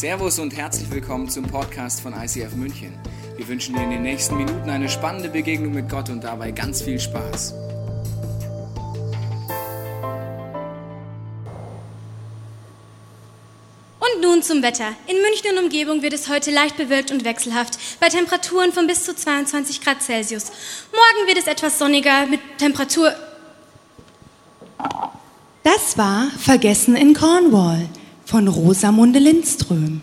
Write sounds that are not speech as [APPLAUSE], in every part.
Servus und herzlich willkommen zum Podcast von ICF München. Wir wünschen dir in den nächsten Minuten eine spannende Begegnung mit Gott und dabei ganz viel Spaß. Und nun zum Wetter. In München und Umgebung wird es heute leicht bewölkt und wechselhaft, bei Temperaturen von bis zu 22 Grad Celsius. Morgen wird es etwas sonniger mit Temperatur. Das war Vergessen in Cornwall von Rosamunde Lindström.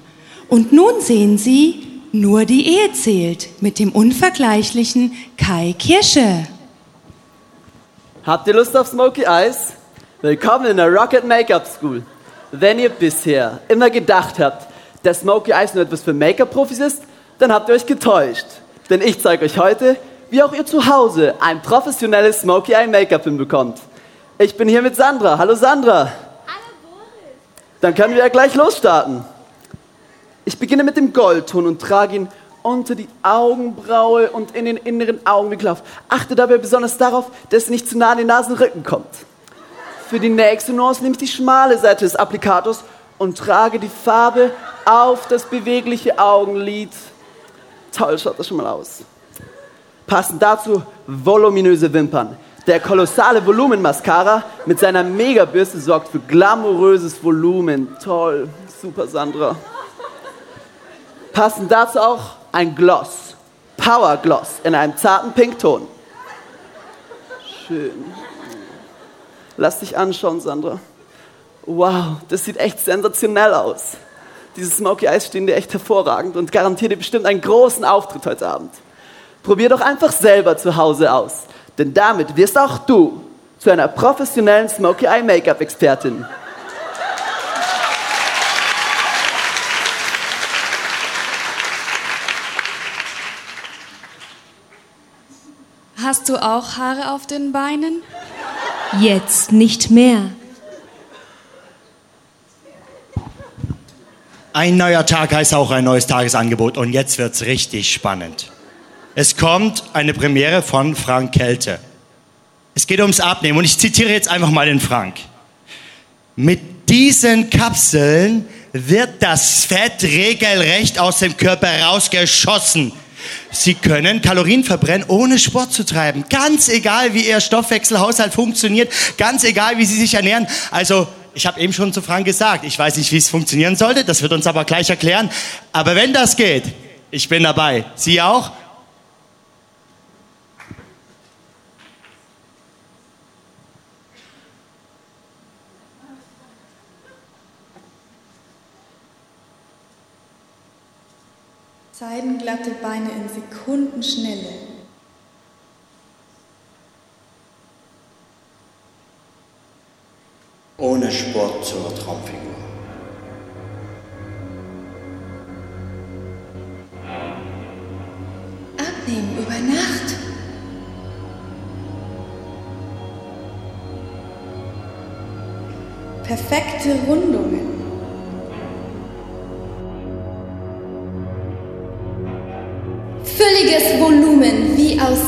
Und nun sehen Sie Nur die Ehe zählt mit dem unvergleichlichen Kai Kirsche. Habt ihr Lust auf Smoky Eyes? Willkommen in der Rocket Make-up School. Wenn ihr bisher immer gedacht habt, dass Smoky Eyes nur etwas für Make-up-Profis ist, dann habt ihr euch getäuscht. Denn ich zeige euch heute, wie auch ihr zu Hause ein professionelles Smoky Eye Make-up hinbekommt. Ich bin hier mit Sandra. Hallo Sandra. Dann können wir ja gleich losstarten. Ich beginne mit dem Goldton und trage ihn unter die Augenbraue und in den inneren Augenwinkel auf. Achte dabei besonders darauf, dass es nicht zu nah an den Nasenrücken kommt. Für die nächste Nuance nehme ich die schmale Seite des Applikators und trage die Farbe auf das bewegliche Augenlid. Toll schaut das schon mal aus. Passend dazu voluminöse Wimpern. Der kolossale Volumen-Mascara mit seiner Megabürste sorgt für glamouröses Volumen. Toll, super Sandra. Passend dazu auch ein Gloss. Power Gloss in einem zarten Pinkton. Schön. Lass dich anschauen, Sandra. Wow, das sieht echt sensationell aus. Diese Smoky Eyes stehen dir echt hervorragend und garantiert dir bestimmt einen großen Auftritt heute Abend. Probier doch einfach selber zu Hause aus, denn damit wirst auch du zu einer professionellen Smoky Eye Make-up Expertin. Hast du auch Haare auf den Beinen? Jetzt nicht mehr. Ein neuer Tag heißt auch ein neues Tagesangebot und jetzt wird's richtig spannend. Es kommt eine Premiere von Frank Kälte. Es geht ums Abnehmen und ich zitiere jetzt einfach mal den Frank. Mit diesen Kapseln wird das Fett regelrecht aus dem Körper rausgeschossen. Sie können Kalorien verbrennen, ohne Sport zu treiben. Ganz egal, wie Ihr Stoffwechselhaushalt funktioniert, ganz egal, wie Sie sich ernähren. Also, ich habe eben schon zu Frank gesagt, ich weiß nicht, wie es funktionieren sollte, das wird uns aber gleich erklären. Aber wenn das geht, ich bin dabei. Sie auch? Seidenglatte Beine in Sekundenschnelle. Ohne Sport zur Traumfigur. Abnehmen über Nacht. Perfekte Rundungen.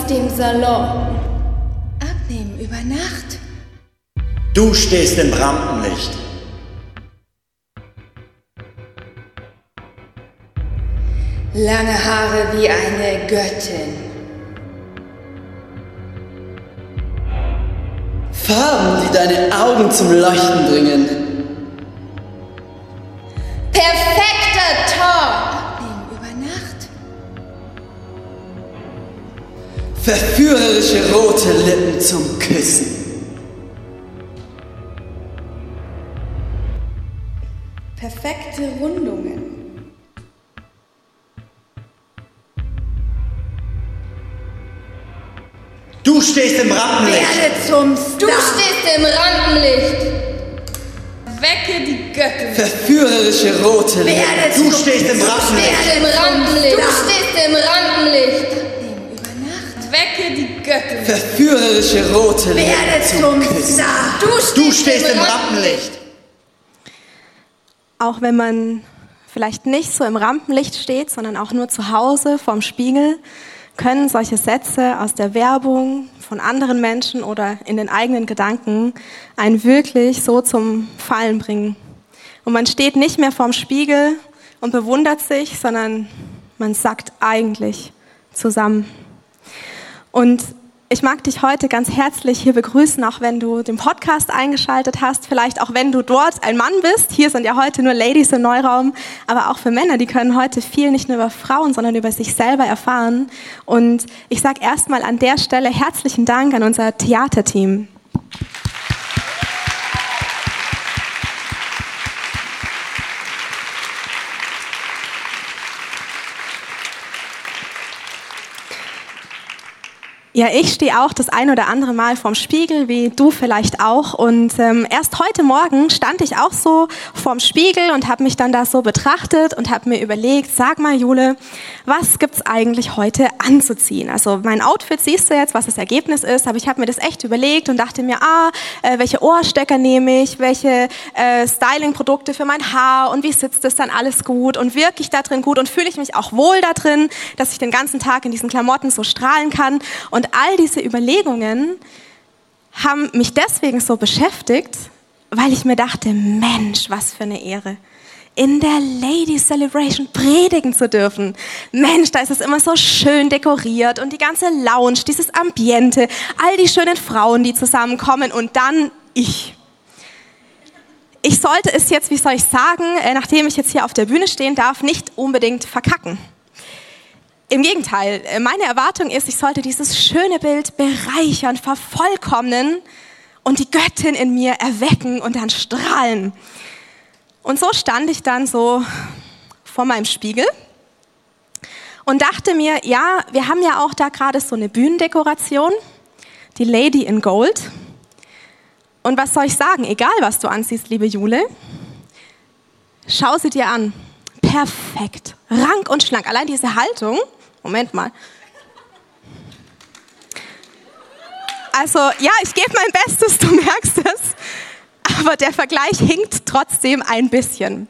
Dem Salon. Abnehmen über Nacht. Du stehst im Rampenlicht. Lange Haare wie eine Göttin. Farben, die deine Augen zum Leuchten bringen. Verführerische rote Lippen zum Küssen. Perfekte Rundungen. Du stehst im Rampenlicht. Werde zum Du Star. stehst im Rampenlicht. Wecke die Göttin. Verführerische rote Lippen. Werde Du zum stehst im Rampenlicht. Im Rampenlicht. Du stehst im Rampenlicht. Abnehmen über Nacht. Wecke die Göttin. Verführerische rote Lippen Werde zum zum Küssen. Star. Du stehst im Rampenlicht. auch wenn man vielleicht nicht so im Rampenlicht steht, sondern auch nur zu Hause vorm Spiegel, können solche Sätze aus der Werbung von anderen Menschen oder in den eigenen Gedanken einen wirklich so zum Fallen bringen. Und man steht nicht mehr vorm Spiegel und bewundert sich, sondern man sagt eigentlich zusammen. Und ich mag dich heute ganz herzlich hier begrüßen, auch wenn du den Podcast eingeschaltet hast, vielleicht auch wenn du dort ein Mann bist. Hier sind ja heute nur Ladies im Neuraum, aber auch für Männer, die können heute viel nicht nur über Frauen, sondern über sich selber erfahren. Und ich sage erstmal an der Stelle herzlichen Dank an unser Theaterteam. Ja, ich stehe auch das ein oder andere Mal vorm Spiegel, wie du vielleicht auch. Und ähm, erst heute Morgen stand ich auch so vorm Spiegel und habe mich dann da so betrachtet und habe mir überlegt, sag mal Jule, was gibt's eigentlich heute anzuziehen? Also mein Outfit siehst du jetzt, was das Ergebnis ist, aber ich habe mir das echt überlegt und dachte mir, ah, äh, welche Ohrstecker nehme ich, welche äh, Styling-Produkte für mein Haar und wie sitzt das dann alles gut und wirke ich da drin gut und fühle ich mich auch wohl da drin, dass ich den ganzen Tag in diesen Klamotten so strahlen kann. Und all diese Überlegungen haben mich deswegen so beschäftigt, weil ich mir dachte, Mensch, was für eine Ehre in der Ladies Celebration predigen zu dürfen. Mensch, da ist es immer so schön dekoriert und die ganze Lounge, dieses Ambiente, all die schönen Frauen, die zusammenkommen und dann ich. Ich sollte es jetzt, wie soll ich sagen, äh, nachdem ich jetzt hier auf der Bühne stehen darf, nicht unbedingt verkacken. Im Gegenteil, äh, meine Erwartung ist, ich sollte dieses schöne Bild bereichern, vervollkommnen und die Göttin in mir erwecken und dann strahlen. Und so stand ich dann so vor meinem Spiegel und dachte mir, ja, wir haben ja auch da gerade so eine Bühnendekoration, die Lady in Gold. Und was soll ich sagen? Egal, was du anziehst, liebe Jule, schau sie dir an. Perfekt, rank und schlank. Allein diese Haltung Moment mal. Also ja, ich gebe mein Bestes, du merkst es. Aber der Vergleich hinkt trotzdem ein bisschen.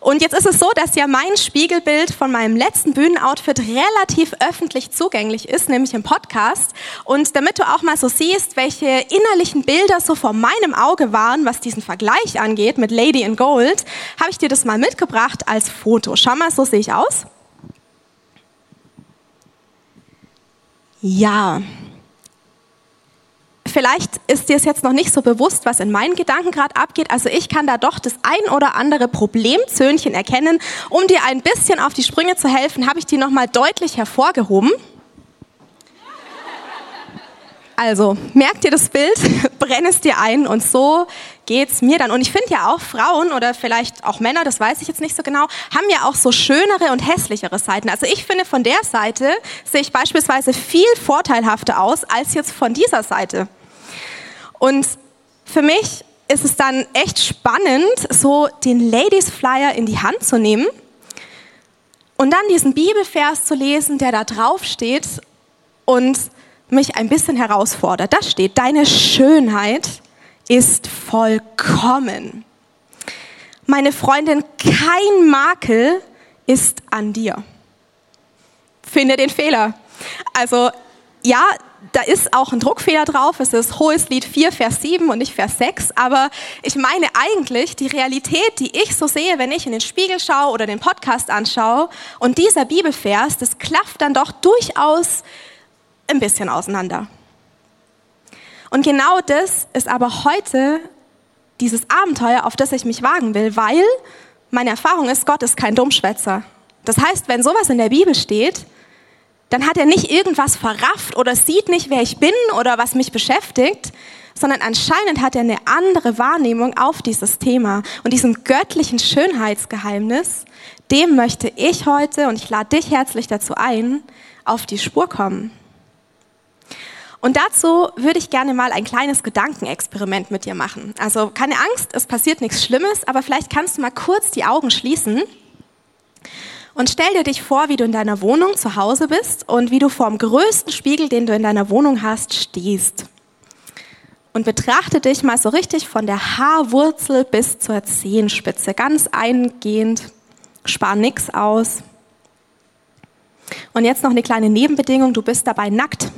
Und jetzt ist es so, dass ja mein Spiegelbild von meinem letzten Bühnenoutfit relativ öffentlich zugänglich ist, nämlich im Podcast. Und damit du auch mal so siehst, welche innerlichen Bilder so vor meinem Auge waren, was diesen Vergleich angeht mit Lady in Gold, habe ich dir das mal mitgebracht als Foto. Schau mal, so sehe ich aus. Ja. Vielleicht ist dir es jetzt noch nicht so bewusst, was in meinen Gedanken gerade abgeht. Also ich kann da doch das ein oder andere Problemzöhnchen erkennen. Um dir ein bisschen auf die Sprünge zu helfen, habe ich die nochmal deutlich hervorgehoben. Also, merk dir das Bild, [LAUGHS] brenn es dir ein und so geht's mir dann. Und ich finde ja auch Frauen oder vielleicht auch Männer, das weiß ich jetzt nicht so genau, haben ja auch so schönere und hässlichere Seiten. Also ich finde von der Seite sehe ich beispielsweise viel vorteilhafter aus als jetzt von dieser Seite. Und für mich ist es dann echt spannend, so den Ladies Flyer in die Hand zu nehmen und dann diesen Bibelvers zu lesen, der da drauf steht und mich ein bisschen herausfordert. Da steht, deine Schönheit ist vollkommen. Meine Freundin, kein Makel ist an dir. Finde den Fehler. Also ja, da ist auch ein Druckfehler drauf. Es ist Hohes Lied 4, Vers 7 und nicht Vers 6. Aber ich meine eigentlich die Realität, die ich so sehe, wenn ich in den Spiegel schaue oder den Podcast anschaue. Und dieser Bibelvers, das klafft dann doch durchaus ein bisschen auseinander. Und genau das ist aber heute dieses Abenteuer, auf das ich mich wagen will, weil meine Erfahrung ist, Gott ist kein Dummschwätzer. Das heißt, wenn sowas in der Bibel steht, dann hat er nicht irgendwas verrafft oder sieht nicht, wer ich bin oder was mich beschäftigt, sondern anscheinend hat er eine andere Wahrnehmung auf dieses Thema. Und diesem göttlichen Schönheitsgeheimnis, dem möchte ich heute, und ich lade dich herzlich dazu ein, auf die Spur kommen. Und dazu würde ich gerne mal ein kleines Gedankenexperiment mit dir machen. Also keine Angst, es passiert nichts Schlimmes, aber vielleicht kannst du mal kurz die Augen schließen und stell dir dich vor, wie du in deiner Wohnung zu Hause bist und wie du vor dem größten Spiegel, den du in deiner Wohnung hast, stehst. Und betrachte dich mal so richtig von der Haarwurzel bis zur Zehenspitze, ganz eingehend, spar nix aus. Und jetzt noch eine kleine Nebenbedingung, du bist dabei nackt.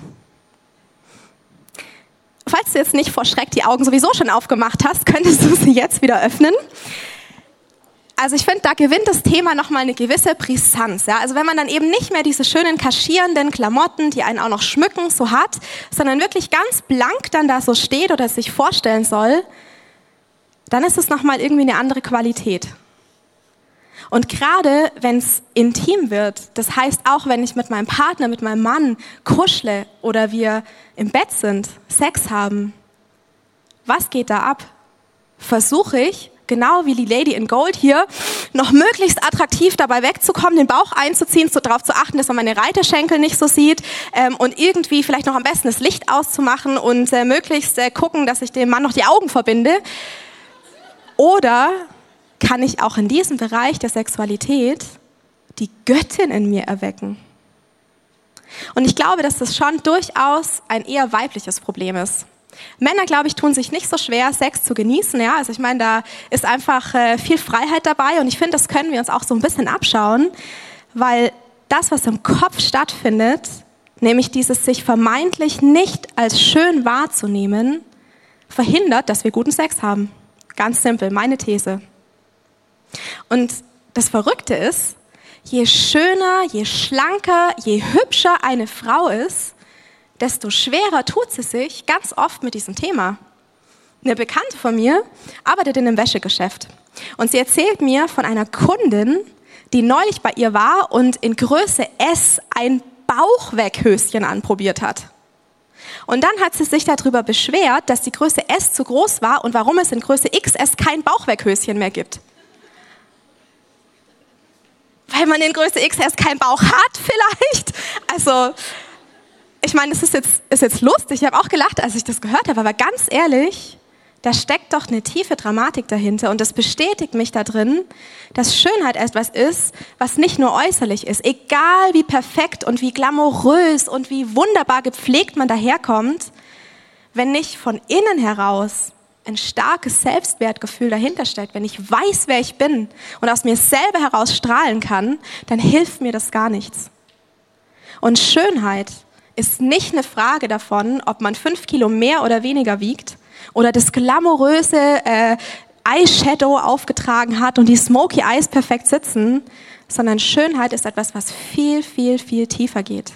Falls du jetzt nicht vor Schreck die Augen sowieso schon aufgemacht hast, könntest du sie jetzt wieder öffnen. Also ich finde, da gewinnt das Thema nochmal eine gewisse Brisanz. Ja? Also wenn man dann eben nicht mehr diese schönen kaschierenden Klamotten, die einen auch noch schmücken, so hat, sondern wirklich ganz blank dann da so steht oder sich vorstellen soll, dann ist es nochmal irgendwie eine andere Qualität. Und gerade wenn es intim wird, das heißt auch, wenn ich mit meinem Partner, mit meinem Mann kuschle oder wir im Bett sind, Sex haben, was geht da ab? Versuche ich, genau wie die Lady in Gold hier, noch möglichst attraktiv dabei wegzukommen, den Bauch einzuziehen, so darauf zu achten, dass man meine Reiterschenkel nicht so sieht ähm, und irgendwie vielleicht noch am besten das Licht auszumachen und äh, möglichst äh, gucken, dass ich dem Mann noch die Augen verbinde. Oder kann ich auch in diesem Bereich der Sexualität die Göttin in mir erwecken? Und ich glaube, dass das schon durchaus ein eher weibliches Problem ist. Männer, glaube ich, tun sich nicht so schwer, Sex zu genießen. Ja, also ich meine, da ist einfach äh, viel Freiheit dabei und ich finde, das können wir uns auch so ein bisschen abschauen, weil das, was im Kopf stattfindet, nämlich dieses sich vermeintlich nicht als schön wahrzunehmen, verhindert, dass wir guten Sex haben. Ganz simpel, meine These. Und das Verrückte ist, je schöner, je schlanker, je hübscher eine Frau ist, desto schwerer tut sie sich ganz oft mit diesem Thema. Eine Bekannte von mir arbeitet in einem Wäschegeschäft und sie erzählt mir von einer Kundin, die neulich bei ihr war und in Größe S ein Bauchweghöschen anprobiert hat. Und dann hat sie sich darüber beschwert, dass die Größe S zu groß war und warum es in Größe XS kein Bauchweghöschen mehr gibt. Weil man in Größe XS keinen Bauch hat vielleicht. Also ich meine, das ist jetzt, ist jetzt lustig. Ich habe auch gelacht, als ich das gehört habe. Aber ganz ehrlich, da steckt doch eine tiefe Dramatik dahinter. Und das bestätigt mich da drin, dass Schönheit etwas ist, was nicht nur äußerlich ist. Egal wie perfekt und wie glamourös und wie wunderbar gepflegt man daherkommt, wenn nicht von innen heraus ein starkes Selbstwertgefühl dahinter steckt, wenn ich weiß, wer ich bin und aus mir selber heraus strahlen kann, dann hilft mir das gar nichts. Und Schönheit ist nicht eine Frage davon, ob man fünf Kilo mehr oder weniger wiegt oder das glamouröse äh, Eyeshadow aufgetragen hat und die Smoky Eyes perfekt sitzen, sondern Schönheit ist etwas, was viel, viel, viel tiefer geht.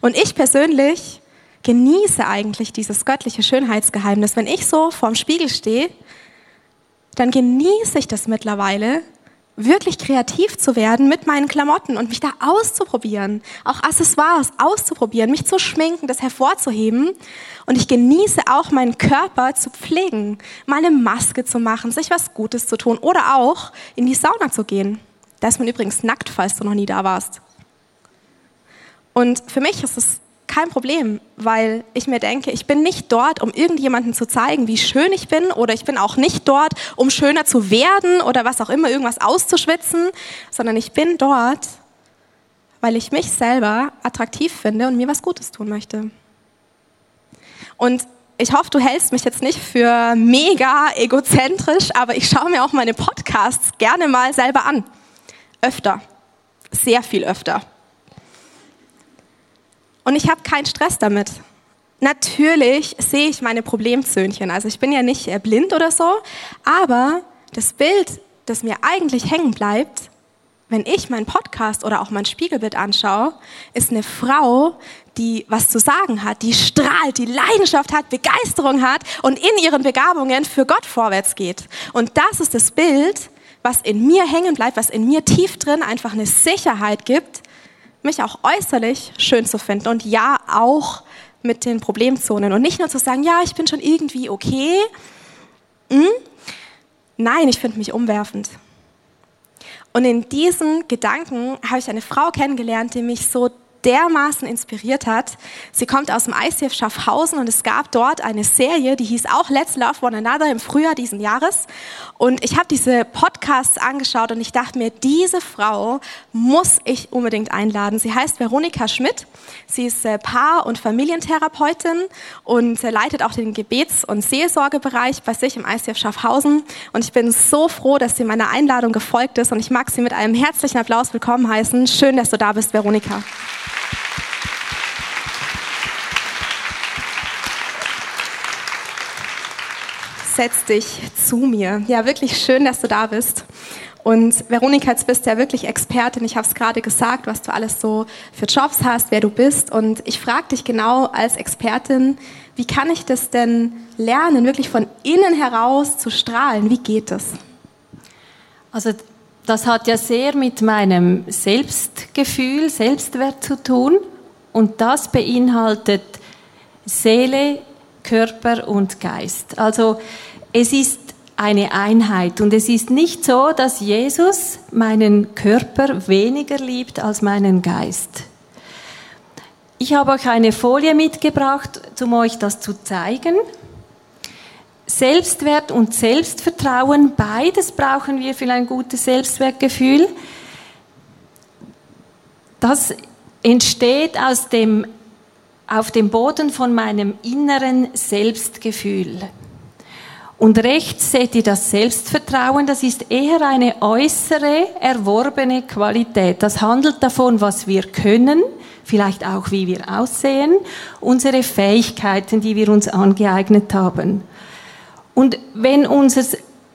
Und ich persönlich genieße eigentlich dieses göttliche Schönheitsgeheimnis. Wenn ich so vorm Spiegel stehe, dann genieße ich das mittlerweile, wirklich kreativ zu werden mit meinen Klamotten und mich da auszuprobieren, auch Accessoires auszuprobieren, mich zu schminken, das hervorzuheben. Und ich genieße auch meinen Körper zu pflegen, mal eine Maske zu machen, sich was Gutes zu tun oder auch in die Sauna zu gehen. Da ist man übrigens nackt, falls du noch nie da warst. Und für mich ist es kein Problem, weil ich mir denke, ich bin nicht dort, um irgendjemandem zu zeigen, wie schön ich bin, oder ich bin auch nicht dort, um schöner zu werden oder was auch immer, irgendwas auszuschwitzen, sondern ich bin dort, weil ich mich selber attraktiv finde und mir was Gutes tun möchte. Und ich hoffe, du hältst mich jetzt nicht für mega egozentrisch, aber ich schaue mir auch meine Podcasts gerne mal selber an. Öfter. Sehr viel öfter. Und ich habe keinen Stress damit. Natürlich sehe ich meine Problemzöhnchen. Also ich bin ja nicht äh, blind oder so, aber das Bild, das mir eigentlich hängen bleibt, wenn ich meinen Podcast oder auch mein Spiegelbild anschaue, ist eine Frau, die was zu sagen hat, die strahlt, die Leidenschaft hat, Begeisterung hat und in ihren Begabungen für Gott vorwärts geht. Und das ist das Bild, was in mir hängen bleibt, was in mir tief drin einfach eine Sicherheit gibt, mich auch äußerlich schön zu finden und ja auch mit den Problemzonen und nicht nur zu sagen, ja, ich bin schon irgendwie okay. Hm? Nein, ich finde mich umwerfend. Und in diesen Gedanken habe ich eine Frau kennengelernt, die mich so dermaßen inspiriert hat. Sie kommt aus dem ICF Schaffhausen und es gab dort eine Serie, die hieß auch Let's Love One Another im Frühjahr diesen Jahres. Und ich habe diese Podcasts angeschaut und ich dachte mir, diese Frau muss ich unbedingt einladen. Sie heißt Veronika Schmidt. Sie ist äh, Paar- und Familientherapeutin und äh, leitet auch den Gebets- und Seelsorgebereich bei sich im ICF Schaffhausen. Und ich bin so froh, dass sie meiner Einladung gefolgt ist und ich mag sie mit einem herzlichen Applaus willkommen heißen. Schön, dass du da bist, Veronika. Setz dich zu mir. Ja, wirklich schön, dass du da bist. Und Veronika, jetzt bist du ja wirklich Expertin. Ich habe es gerade gesagt, was du alles so für Jobs hast, wer du bist. Und ich frage dich genau als Expertin, wie kann ich das denn lernen, wirklich von innen heraus zu strahlen? Wie geht das? Also das hat ja sehr mit meinem Selbstgefühl, Selbstwert zu tun. Und das beinhaltet Seele, Körper und Geist. Also es ist eine Einheit und es ist nicht so, dass Jesus meinen Körper weniger liebt als meinen Geist. Ich habe euch eine Folie mitgebracht, um euch das zu zeigen. Selbstwert und Selbstvertrauen, beides brauchen wir für ein gutes Selbstwertgefühl. Das entsteht aus dem, auf dem Boden von meinem inneren Selbstgefühl. Und rechts seht ihr das Selbstvertrauen, das ist eher eine äußere, erworbene Qualität. Das handelt davon, was wir können, vielleicht auch wie wir aussehen, unsere Fähigkeiten, die wir uns angeeignet haben. Und wenn unser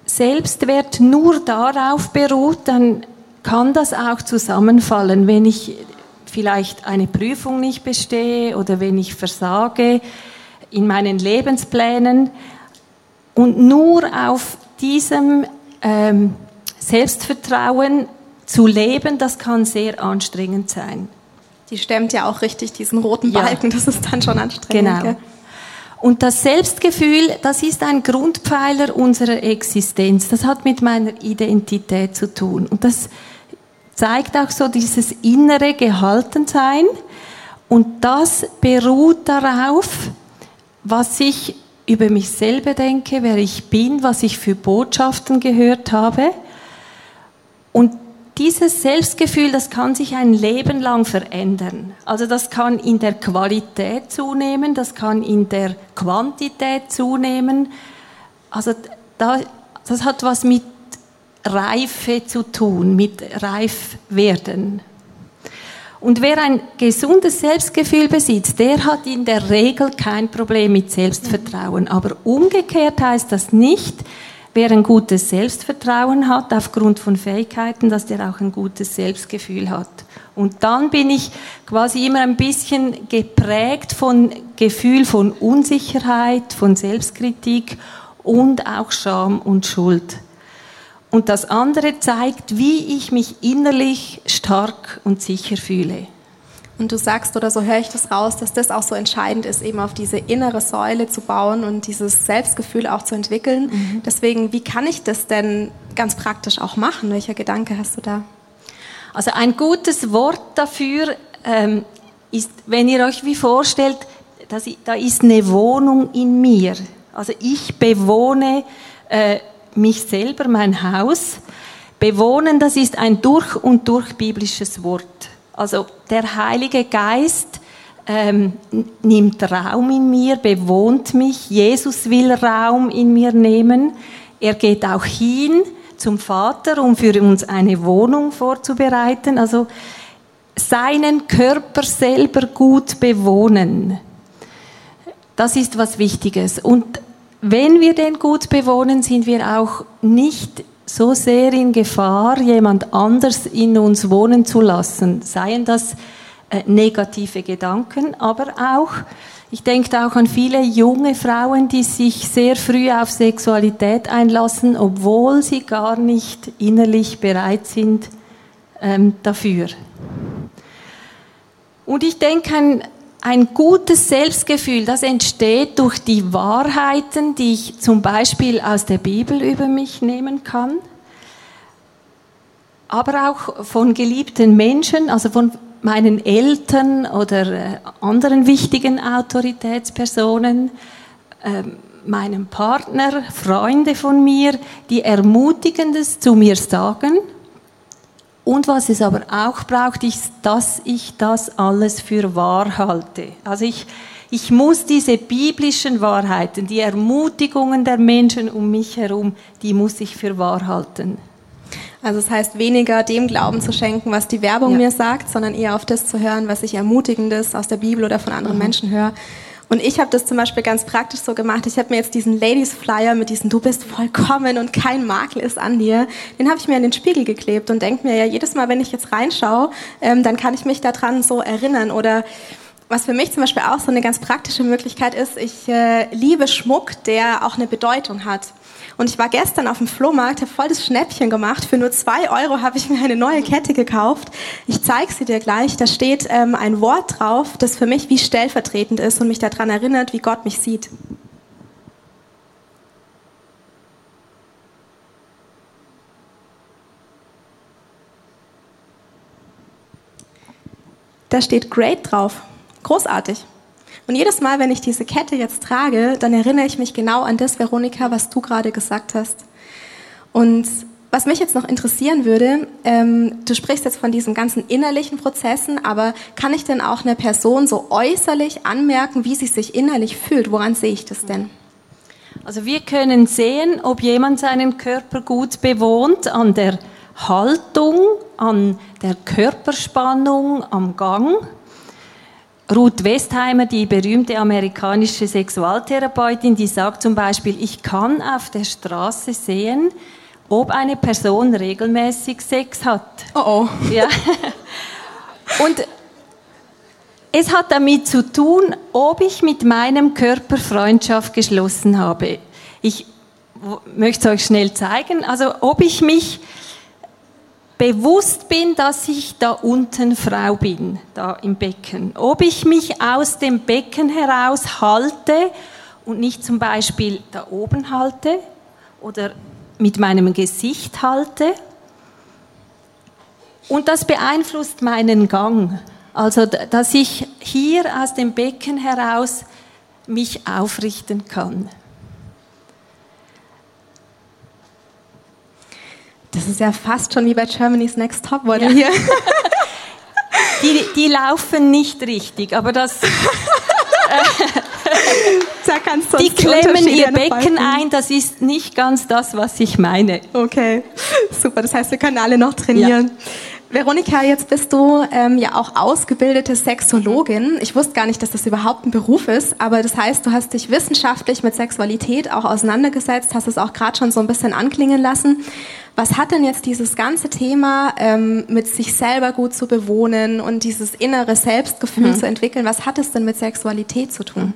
Selbstwert nur darauf beruht, dann kann das auch zusammenfallen, wenn ich vielleicht eine Prüfung nicht bestehe oder wenn ich versage in meinen Lebensplänen. Und nur auf diesem ähm, Selbstvertrauen zu leben, das kann sehr anstrengend sein. Die stemmt ja auch richtig diesen roten Balken, ja. das ist dann schon anstrengend. Genau. Gell? Und das Selbstgefühl, das ist ein Grundpfeiler unserer Existenz. Das hat mit meiner Identität zu tun. Und das zeigt auch so dieses innere Gehaltensein. Und das beruht darauf, was ich über mich selber denke, wer ich bin, was ich für Botschaften gehört habe. Und dieses Selbstgefühl, das kann sich ein Leben lang verändern. Also das kann in der Qualität zunehmen, das kann in der Quantität zunehmen. Also da, das hat was mit Reife zu tun, mit Reifwerden. Und wer ein gesundes Selbstgefühl besitzt, der hat in der Regel kein Problem mit Selbstvertrauen. Aber umgekehrt heißt das nicht, wer ein gutes Selbstvertrauen hat, aufgrund von Fähigkeiten, dass der auch ein gutes Selbstgefühl hat. Und dann bin ich quasi immer ein bisschen geprägt von Gefühl von Unsicherheit, von Selbstkritik und auch Scham und Schuld. Und das andere zeigt, wie ich mich innerlich stark und sicher fühle. Und du sagst, oder so höre ich das raus, dass das auch so entscheidend ist, eben auf diese innere Säule zu bauen und dieses Selbstgefühl auch zu entwickeln. Mhm. Deswegen, wie kann ich das denn ganz praktisch auch machen? Welcher Gedanke hast du da? Also ein gutes Wort dafür ähm, ist, wenn ihr euch wie vorstellt, dass ich, da ist eine Wohnung in mir. Also ich bewohne äh, mich selber, mein Haus. Bewohnen, das ist ein durch und durch biblisches Wort. Also der Heilige Geist ähm, nimmt Raum in mir, bewohnt mich. Jesus will Raum in mir nehmen. Er geht auch hin zum Vater, um für uns eine Wohnung vorzubereiten. Also seinen Körper selber gut bewohnen. Das ist was Wichtiges. Und wenn wir den gut bewohnen, sind wir auch nicht so sehr in Gefahr, jemand anders in uns wohnen zu lassen. Seien das äh, negative Gedanken, aber auch, ich denke auch an viele junge Frauen, die sich sehr früh auf Sexualität einlassen, obwohl sie gar nicht innerlich bereit sind ähm, dafür. Und ich denke, ein ein gutes Selbstgefühl, das entsteht durch die Wahrheiten, die ich zum Beispiel aus der Bibel über mich nehmen kann, aber auch von geliebten Menschen, also von meinen Eltern oder äh, anderen wichtigen Autoritätspersonen, ähm, meinem Partner, Freunde von mir, die Ermutigendes zu mir sagen und was es aber auch braucht, ist, dass ich das alles für wahr halte. Also ich, ich muss diese biblischen Wahrheiten, die Ermutigungen der Menschen um mich herum, die muss ich für wahr halten. Also es das heißt weniger dem Glauben zu schenken, was die Werbung ja. mir sagt, sondern eher auf das zu hören, was ich ermutigendes aus der Bibel oder von anderen mhm. Menschen höre. Und ich habe das zum Beispiel ganz praktisch so gemacht. Ich habe mir jetzt diesen Ladies Flyer mit diesem Du bist vollkommen und kein Makel ist an dir, den habe ich mir an den Spiegel geklebt und denke mir ja jedes Mal, wenn ich jetzt reinschaue, ähm, dann kann ich mich daran so erinnern. Oder was für mich zum Beispiel auch so eine ganz praktische Möglichkeit ist, ich äh, liebe Schmuck, der auch eine Bedeutung hat. Und ich war gestern auf dem Flohmarkt, habe voll das Schnäppchen gemacht. Für nur zwei Euro habe ich mir eine neue Kette gekauft. Ich zeige sie dir gleich. Da steht ähm, ein Wort drauf, das für mich wie stellvertretend ist und mich daran erinnert, wie Gott mich sieht. Da steht Great drauf. Großartig. Und jedes Mal, wenn ich diese Kette jetzt trage, dann erinnere ich mich genau an das, Veronika, was du gerade gesagt hast. Und was mich jetzt noch interessieren würde, ähm, du sprichst jetzt von diesen ganzen innerlichen Prozessen, aber kann ich denn auch eine Person so äußerlich anmerken, wie sie sich innerlich fühlt? Woran sehe ich das denn? Also wir können sehen, ob jemand seinen Körper gut bewohnt an der Haltung, an der Körperspannung, am Gang. Ruth Westheimer, die berühmte amerikanische Sexualtherapeutin, die sagt zum Beispiel, ich kann auf der Straße sehen, ob eine Person regelmäßig Sex hat. Oh oh. [LAUGHS] Ja. Und es hat damit zu tun, ob ich mit meinem Körper Freundschaft geschlossen habe. Ich möchte es euch schnell zeigen. Also, ob ich mich bewusst bin, dass ich da unten Frau bin, da im Becken. Ob ich mich aus dem Becken heraus halte und nicht zum Beispiel da oben halte oder mit meinem Gesicht halte. Und das beeinflusst meinen Gang. Also, dass ich hier aus dem Becken heraus mich aufrichten kann. Das ist ja fast schon wie bei Germany's Next Top Model ja. hier. [LAUGHS] Die, die laufen nicht richtig, aber das. [LAUGHS] da kannst du die klemmen ihr Becken ein, das ist nicht ganz das, was ich meine. Okay, super. Das heißt, wir können alle noch trainieren. Ja. Veronika, jetzt bist du ähm, ja auch ausgebildete Sexologin. Ich wusste gar nicht, dass das überhaupt ein Beruf ist, aber das heißt, du hast dich wissenschaftlich mit Sexualität auch auseinandergesetzt, hast es auch gerade schon so ein bisschen anklingen lassen. Was hat denn jetzt dieses ganze Thema ähm, mit sich selber gut zu bewohnen und dieses innere Selbstgefühl mhm. zu entwickeln, was hat es denn mit Sexualität zu tun?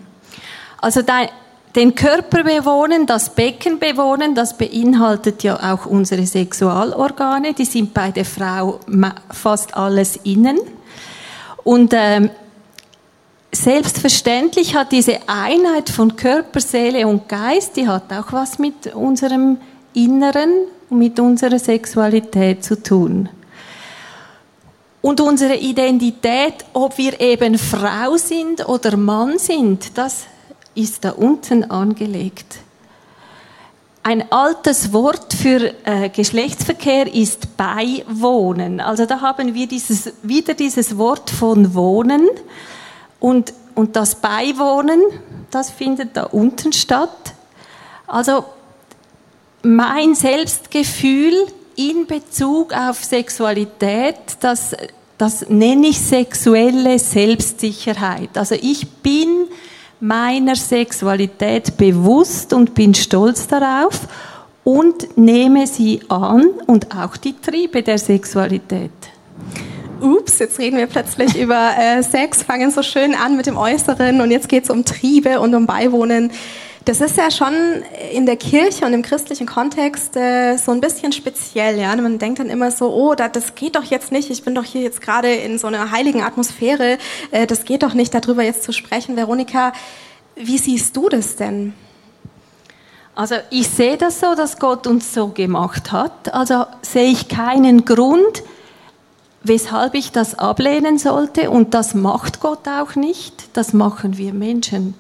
Also dein, den Körper bewohnen, das Becken bewohnen, das beinhaltet ja auch unsere Sexualorgane, die sind bei der Frau fast alles innen. Und ähm, selbstverständlich hat diese Einheit von Körper, Seele und Geist, die hat auch was mit unserem Inneren und mit unserer Sexualität zu tun. Und unsere Identität, ob wir eben Frau sind oder Mann sind, das ist da unten angelegt. Ein altes Wort für äh, Geschlechtsverkehr ist Beiwohnen. Also da haben wir dieses, wieder dieses Wort von Wohnen. Und, und das Beiwohnen, das findet da unten statt. Also mein Selbstgefühl in Bezug auf Sexualität, das, das nenne ich sexuelle Selbstsicherheit. Also ich bin meiner Sexualität bewusst und bin stolz darauf und nehme sie an und auch die Triebe der Sexualität. Ups, jetzt reden wir plötzlich [LAUGHS] über äh, Sex, fangen so schön an mit dem Äußeren und jetzt geht es um Triebe und um Beiwohnen. Das ist ja schon in der Kirche und im christlichen Kontext äh, so ein bisschen speziell. Ja? Man denkt dann immer so, oh, das geht doch jetzt nicht. Ich bin doch hier jetzt gerade in so einer heiligen Atmosphäre. Äh, das geht doch nicht, darüber jetzt zu sprechen. Veronika, wie siehst du das denn? Also ich sehe das so, dass Gott uns so gemacht hat. Also sehe ich keinen Grund, weshalb ich das ablehnen sollte. Und das macht Gott auch nicht. Das machen wir Menschen.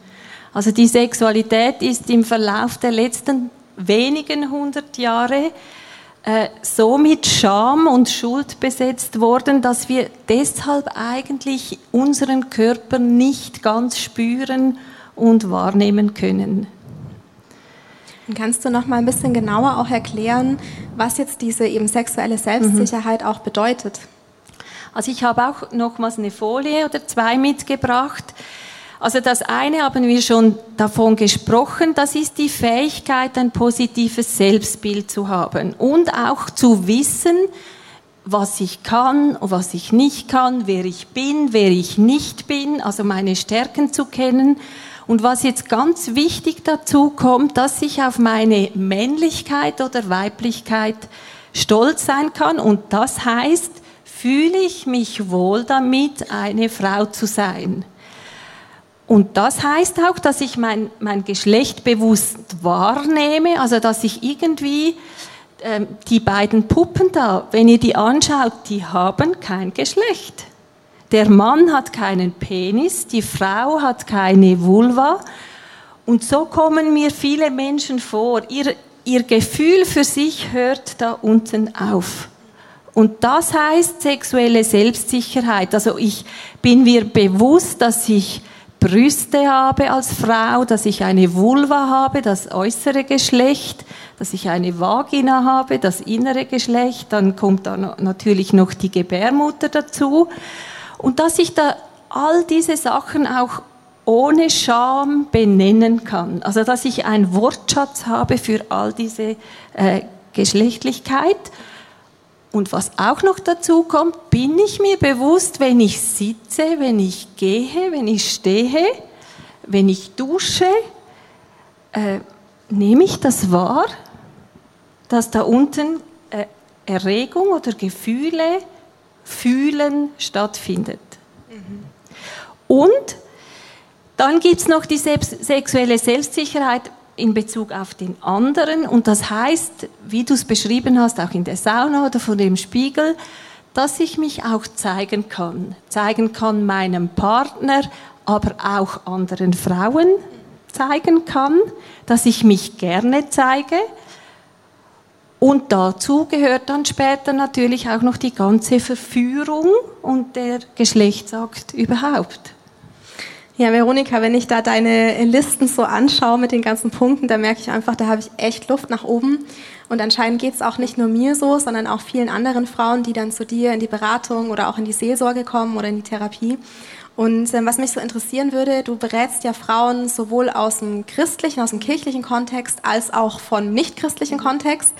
Also die Sexualität ist im Verlauf der letzten wenigen hundert Jahre äh, so mit Scham und Schuld besetzt worden, dass wir deshalb eigentlich unseren Körper nicht ganz spüren und wahrnehmen können. Kannst du noch mal ein bisschen genauer auch erklären, was jetzt diese eben sexuelle Selbstsicherheit mhm. auch bedeutet? Also ich habe auch nochmals eine Folie oder zwei mitgebracht. Also das eine haben wir schon davon gesprochen, das ist die Fähigkeit, ein positives Selbstbild zu haben und auch zu wissen, was ich kann und was ich nicht kann, wer ich bin, wer ich nicht bin, also meine Stärken zu kennen. Und was jetzt ganz wichtig dazu kommt, dass ich auf meine Männlichkeit oder Weiblichkeit stolz sein kann. Und das heißt, fühle ich mich wohl damit, eine Frau zu sein. Und das heißt auch, dass ich mein, mein Geschlecht bewusst wahrnehme, also dass ich irgendwie ähm, die beiden Puppen da, wenn ihr die anschaut, die haben kein Geschlecht. Der Mann hat keinen Penis, die Frau hat keine Vulva. Und so kommen mir viele Menschen vor. Ihr, ihr Gefühl für sich hört da unten auf. Und das heißt sexuelle Selbstsicherheit. Also ich bin mir bewusst, dass ich Brüste habe als Frau, dass ich eine Vulva habe, das äußere Geschlecht, dass ich eine Vagina habe, das innere Geschlecht, dann kommt da natürlich noch die Gebärmutter dazu und dass ich da all diese Sachen auch ohne Scham benennen kann. Also dass ich einen Wortschatz habe für all diese äh, Geschlechtlichkeit. Und was auch noch dazu kommt, bin ich mir bewusst, wenn ich sitze, wenn ich gehe, wenn ich stehe, wenn ich dusche, äh, nehme ich das wahr, dass da unten äh, Erregung oder Gefühle, Fühlen stattfindet. Mhm. Und dann gibt es noch die sexuelle Selbstsicherheit in Bezug auf den anderen. Und das heißt, wie du es beschrieben hast, auch in der Sauna oder vor dem Spiegel, dass ich mich auch zeigen kann. Zeigen kann meinem Partner, aber auch anderen Frauen zeigen kann, dass ich mich gerne zeige. Und dazu gehört dann später natürlich auch noch die ganze Verführung und der Geschlechtsakt überhaupt. Ja, Veronika, wenn ich da deine Listen so anschaue mit den ganzen Punkten, da merke ich einfach, da habe ich echt Luft nach oben. Und anscheinend geht es auch nicht nur mir so, sondern auch vielen anderen Frauen, die dann zu dir in die Beratung oder auch in die Seelsorge kommen oder in die Therapie. Und ähm, was mich so interessieren würde, du berätst ja Frauen sowohl aus dem christlichen, aus dem kirchlichen Kontext, als auch von nicht-christlichen Kontext.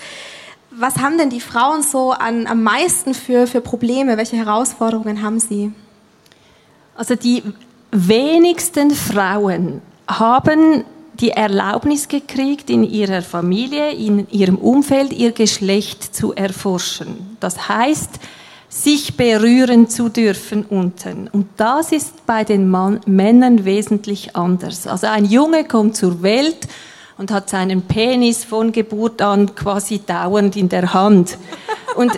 Was haben denn die Frauen so an, am meisten für, für Probleme? Welche Herausforderungen haben sie? Also die wenigsten Frauen haben die Erlaubnis gekriegt, in ihrer Familie, in ihrem Umfeld ihr Geschlecht zu erforschen. Das heißt, sich berühren zu dürfen unten. Und das ist bei den Mann Männern wesentlich anders. Also ein Junge kommt zur Welt und hat seinen Penis von Geburt an quasi dauernd in der Hand. Und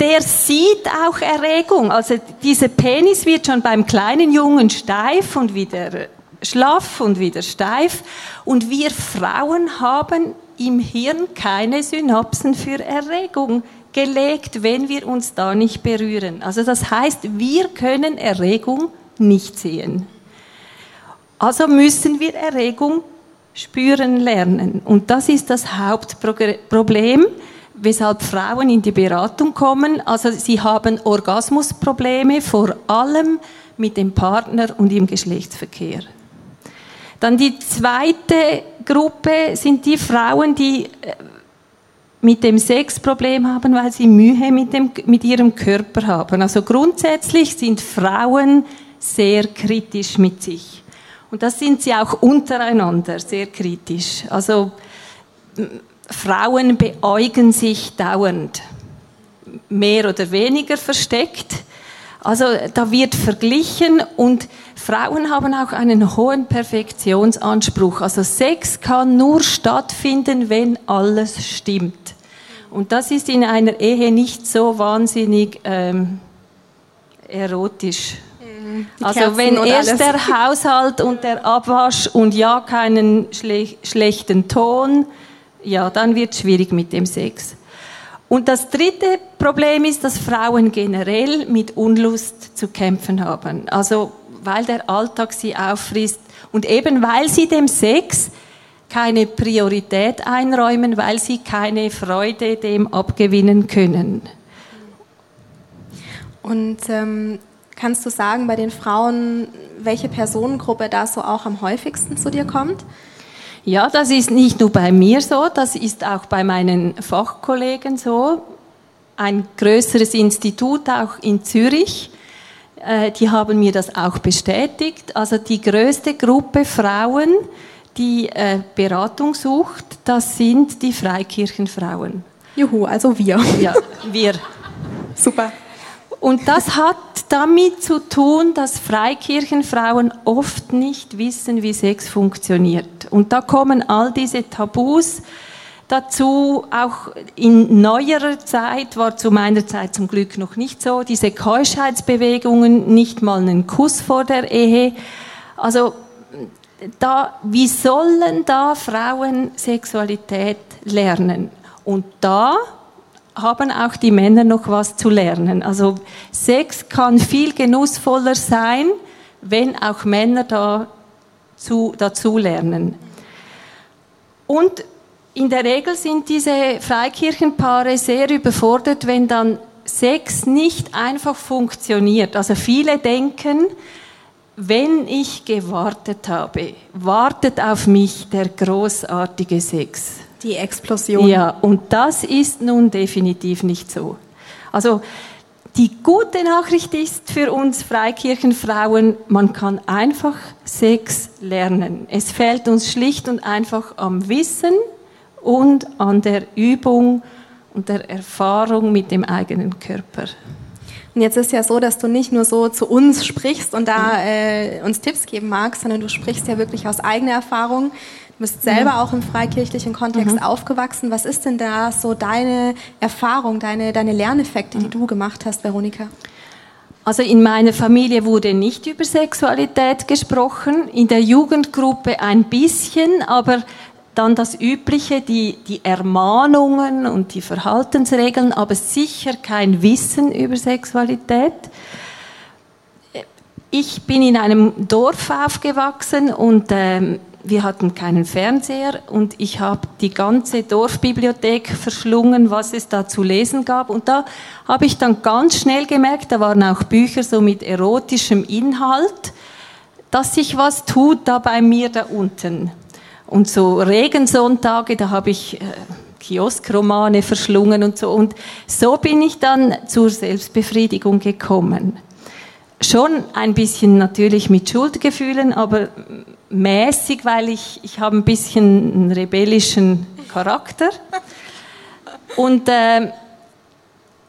der sieht auch Erregung. Also dieser Penis wird schon beim kleinen Jungen steif und wieder schlaff und wieder steif. Und wir Frauen haben im Hirn keine Synapsen für Erregung gelegt, wenn wir uns da nicht berühren. Also das heißt, wir können Erregung nicht sehen. Also müssen wir Erregung spüren lernen. Und das ist das Hauptproblem weshalb Frauen in die Beratung kommen. Also sie haben Orgasmusprobleme, vor allem mit dem Partner und im Geschlechtsverkehr. Dann die zweite Gruppe sind die Frauen, die äh, mit dem Sexproblem haben, weil sie Mühe mit, dem, mit ihrem Körper haben. Also grundsätzlich sind Frauen sehr kritisch mit sich. Und das sind sie auch untereinander sehr kritisch. Also Frauen beäugen sich dauernd, mehr oder weniger versteckt. Also da wird verglichen und Frauen haben auch einen hohen Perfektionsanspruch. Also Sex kann nur stattfinden, wenn alles stimmt. Und das ist in einer Ehe nicht so wahnsinnig ähm, erotisch. Mhm. also wenn erst der [LAUGHS] Haushalt und der Abwasch und ja keinen schle schlechten Ton, ja, dann wird es schwierig mit dem Sex. Und das dritte Problem ist, dass Frauen generell mit Unlust zu kämpfen haben. Also, weil der Alltag sie auffrisst und eben weil sie dem Sex keine Priorität einräumen, weil sie keine Freude dem abgewinnen können. Und ähm, kannst du sagen, bei den Frauen, welche Personengruppe da so auch am häufigsten zu dir kommt? Ja, das ist nicht nur bei mir so, das ist auch bei meinen Fachkollegen so. Ein größeres Institut auch in Zürich, äh, die haben mir das auch bestätigt. Also die größte Gruppe Frauen, die äh, Beratung sucht, das sind die Freikirchenfrauen. Juhu, also wir. Ja, wir. Super. Und das hat damit zu tun, dass Freikirchenfrauen oft nicht wissen, wie Sex funktioniert. Und da kommen all diese Tabus dazu. Auch in neuerer Zeit war zu meiner Zeit zum Glück noch nicht so. Diese Keuschheitsbewegungen, nicht mal einen Kuss vor der Ehe. Also da, wie sollen da Frauen Sexualität lernen? Und da haben auch die Männer noch was zu lernen. Also Sex kann viel genussvoller sein, wenn auch Männer da zu, dazu lernen. Und in der Regel sind diese Freikirchenpaare sehr überfordert, wenn dann Sex nicht einfach funktioniert. Also viele denken, wenn ich gewartet habe, wartet auf mich der großartige Sex. Die Explosion. Ja, und das ist nun definitiv nicht so. Also die gute Nachricht ist für uns Freikirchenfrauen, man kann einfach Sex lernen. Es fehlt uns schlicht und einfach am Wissen und an der Übung und der Erfahrung mit dem eigenen Körper. Und jetzt ist ja so, dass du nicht nur so zu uns sprichst und da äh, uns Tipps geben magst, sondern du sprichst ja wirklich aus eigener Erfahrung. Du bist selber auch im freikirchlichen Kontext mhm. aufgewachsen. Was ist denn da so deine Erfahrung, deine, deine Lerneffekte, die mhm. du gemacht hast, Veronika? Also in meiner Familie wurde nicht über Sexualität gesprochen, in der Jugendgruppe ein bisschen, aber dann das Übliche, die, die Ermahnungen und die Verhaltensregeln, aber sicher kein Wissen über Sexualität. Ich bin in einem Dorf aufgewachsen und ähm, wir hatten keinen Fernseher und ich habe die ganze Dorfbibliothek verschlungen, was es da zu lesen gab. Und da habe ich dann ganz schnell gemerkt, da waren auch Bücher so mit erotischem Inhalt, dass sich was tut da bei mir da unten. Und so Regensonntage, da habe ich äh, Kioskromane verschlungen und so. Und so bin ich dann zur Selbstbefriedigung gekommen schon ein bisschen natürlich mit Schuldgefühlen, aber mäßig, weil ich, ich habe ein bisschen einen rebellischen Charakter. Und äh,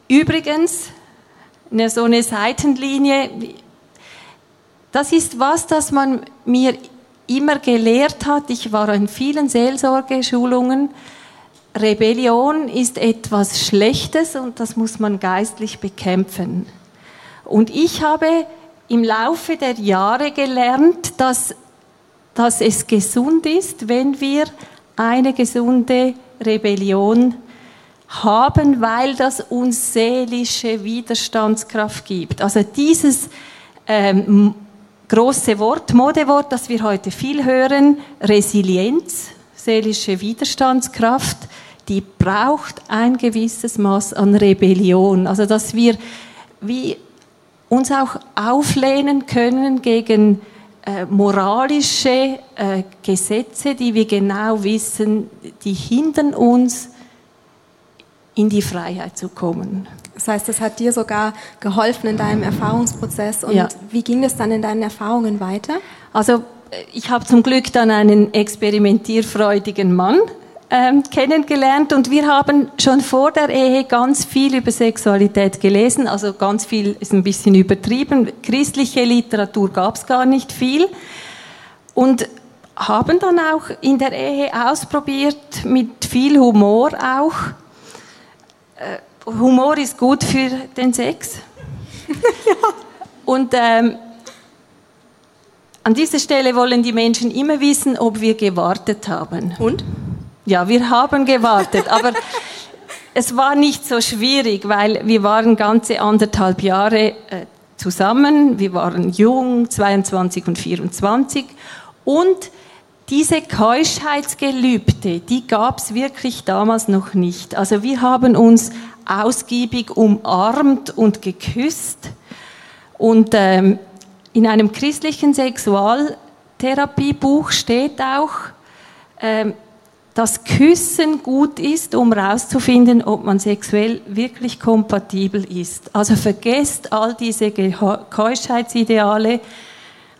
übrigens, eine, so eine Seitenlinie, das ist was, das man mir immer gelehrt hat. Ich war in vielen Seelsorgeschulungen. Rebellion ist etwas Schlechtes und das muss man geistlich bekämpfen. Und ich habe im Laufe der Jahre gelernt, dass, dass es gesund ist, wenn wir eine gesunde Rebellion haben, weil das uns seelische Widerstandskraft gibt. Also dieses ähm, große Wort, Modewort, das wir heute viel hören, Resilienz, seelische Widerstandskraft, die braucht ein gewisses Maß an Rebellion. Also dass wir wie uns auch auflehnen können gegen äh, moralische äh, Gesetze, die wir genau wissen, die hindern uns, in die Freiheit zu kommen. Das heißt, das hat dir sogar geholfen in deinem Erfahrungsprozess. Und ja. wie ging es dann in deinen Erfahrungen weiter? Also äh, ich habe zum Glück dann einen experimentierfreudigen Mann ähm, kennengelernt und wir haben schon vor der Ehe ganz viel über Sexualität gelesen. Also ganz viel ist ein bisschen übertrieben. Christliche Literatur gab es gar nicht viel. Und haben dann auch in der Ehe ausprobiert, mit viel Humor auch. Äh, Humor ist gut für den Sex. [LAUGHS] ja. Und ähm, an dieser Stelle wollen die Menschen immer wissen, ob wir gewartet haben. Und? Ja, wir haben gewartet, aber es war nicht so schwierig, weil wir waren ganze anderthalb Jahre äh, zusammen. Wir waren jung, 22 und 24 und diese Keuschheitsgelübde, die gab es wirklich damals noch nicht. Also wir haben uns ausgiebig umarmt und geküsst und ähm, in einem christlichen Sexualtherapiebuch steht auch, ähm, dass Küssen gut ist, um herauszufinden, ob man sexuell wirklich kompatibel ist. Also vergesst all diese Keuschheitsideale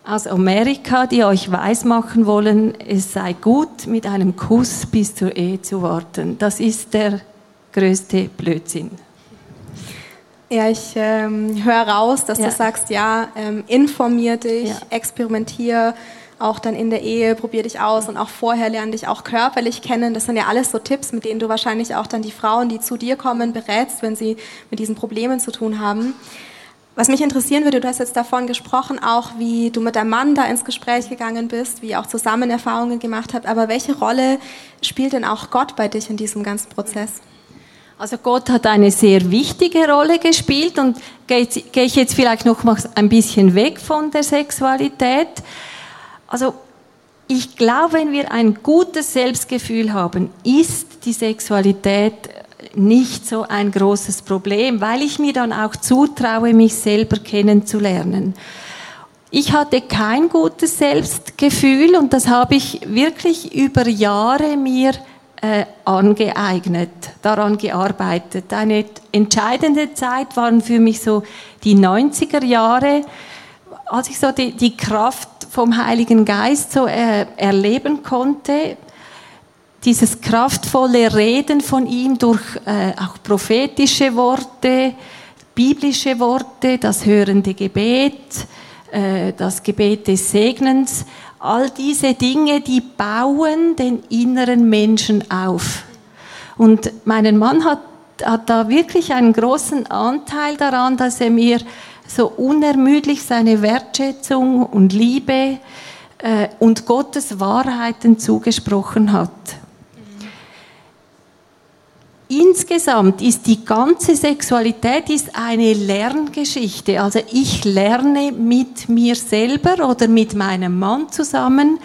aus Amerika, die euch weismachen wollen, es sei gut, mit einem Kuss bis zur Ehe zu warten. Das ist der größte Blödsinn. Ja, ich ähm, höre raus, dass ja. du sagst, ja, ähm, informier dich, ja. experimentier auch dann in der Ehe, probier dich aus und auch vorher lerne dich auch körperlich kennen. Das sind ja alles so Tipps, mit denen du wahrscheinlich auch dann die Frauen, die zu dir kommen, berätst, wenn sie mit diesen Problemen zu tun haben. Was mich interessieren würde, du hast jetzt davon gesprochen, auch wie du mit deinem Mann da ins Gespräch gegangen bist, wie ihr auch zusammen Erfahrungen gemacht habt, aber welche Rolle spielt denn auch Gott bei dich in diesem ganzen Prozess? Also Gott hat eine sehr wichtige Rolle gespielt und gehe ich jetzt vielleicht noch mal ein bisschen weg von der Sexualität. Also ich glaube, wenn wir ein gutes Selbstgefühl haben, ist die Sexualität nicht so ein großes Problem, weil ich mir dann auch zutraue, mich selber kennenzulernen. Ich hatte kein gutes Selbstgefühl und das habe ich wirklich über Jahre mir äh, angeeignet, daran gearbeitet. Eine entscheidende Zeit waren für mich so die 90er Jahre, als ich so die, die Kraft vom Heiligen Geist so äh, erleben konnte. Dieses kraftvolle Reden von ihm durch äh, auch prophetische Worte, biblische Worte, das hörende Gebet, äh, das Gebet des Segnens, All diese Dinge, die bauen den inneren Menschen auf. Und mein Mann hat, hat da wirklich einen großen Anteil daran, dass er mir so unermüdlich seine Wertschätzung und Liebe äh, und Gottes Wahrheiten zugesprochen hat. Insgesamt ist die ganze Sexualität ist eine Lerngeschichte. Also ich lerne mit mir selber oder mit meinem Mann zusammen